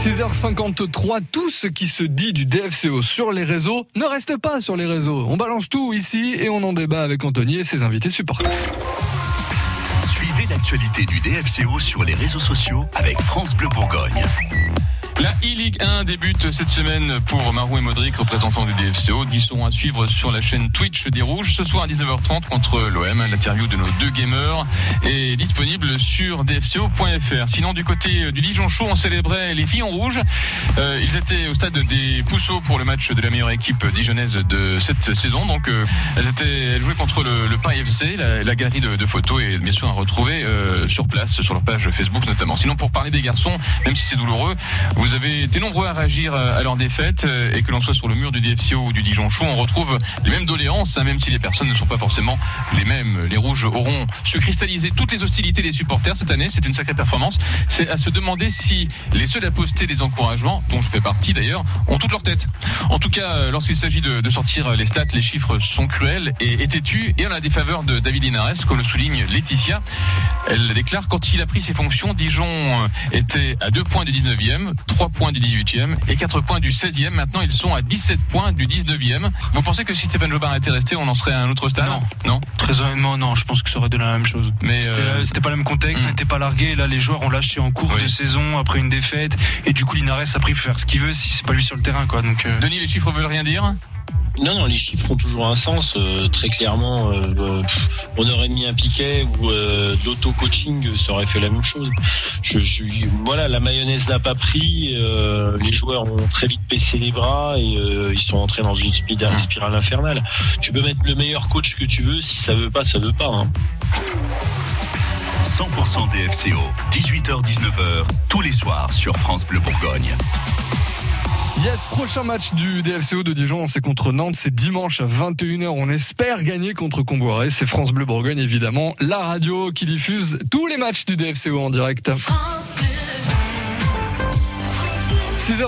6h53, tout ce qui se dit du DFCO sur les réseaux ne reste pas sur les réseaux. On balance tout ici et on en débat avec Anthony et ses invités supporters. Suivez l'actualité du DFCO sur les réseaux sociaux avec France Bleu Bourgogne. La e-Ligue 1 débute cette semaine pour Marou et Modric, représentants du DFCO. Ils sont à suivre sur la chaîne Twitch des Rouges. Ce soir à 19h30 contre l'OM. L'interview de nos deux gamers est disponible sur dfco.fr. Sinon, du côté du Dijon Chaud, on célébrait les filles en rouge. Euh, ils étaient au stade des Pousseaux pour le match de la meilleure équipe dijonnaise de cette saison. Donc, euh, elles étaient elles jouaient contre le, le FC. La, galerie de, de, photos est bien sûr à retrouver euh, sur place, sur leur page Facebook notamment. Sinon, pour parler des garçons, même si c'est douloureux, vous avez été nombreux à réagir à leur défaite et que l'on soit sur le mur du DFCO ou du Dijon Chaud, on retrouve les mêmes doléances, hein, même si les personnes ne sont pas forcément les mêmes. Les rouges auront su cristalliser toutes les hostilités des supporters cette année. C'est une sacrée performance. C'est à se demander si les seuls à poster des encouragements, dont je fais partie d'ailleurs, ont toute leur tête. En tout cas, lorsqu'il s'agit de, sortir les stats, les chiffres sont cruels et, et têtus et on a des faveurs de David Linares, comme le souligne Laetitia. Elle déclare quand il a pris ses fonctions, Dijon était à 2 points du 19e, 3 points du 18e et 4 points du 16e. Maintenant, ils sont à 17 points du 19e. Vous pensez que si Stéphane Jobin était resté, on en serait à un autre stade Non. Non Très honnêtement, non. Je pense que ça aurait donné la même chose. Mais c'était euh... pas le même contexte, hmm. on n'était pas largué. Là, les joueurs ont lâché en cours Oui. de saison après une défaite. Et du coup, Linares a pris pour faire ce qu'il veut si c'est pas lui sur le terrain, quoi. Donc, euh... Denis, les chiffres veulent rien dire non, non, les chiffres ont toujours un sens. Euh, très clairement, euh, on aurait mis un piquet ou euh, l'auto-coaching, ça aurait fait la même chose. Voilà, la mayonnaise n'a pas pris. euh, les joueurs ont très vite baissé les bras et euh, ils sont entrés dans une spirale, spirale infernale. Tu peux mettre le meilleur coach que tu veux, si ça veut pas, ça veut pas. Hein. 100% DFCO, 18h-19h, tous les soirs sur France Bleu Bourgogne. Yes, prochain match du DFCO de Dijon, c'est contre Nantes, c'est dimanche à 21h. On espère gagner contre Comboiré. C'est France Bleu Bourgogne, évidemment, la radio qui diffuse tous les matchs du DFCO en direct. 6h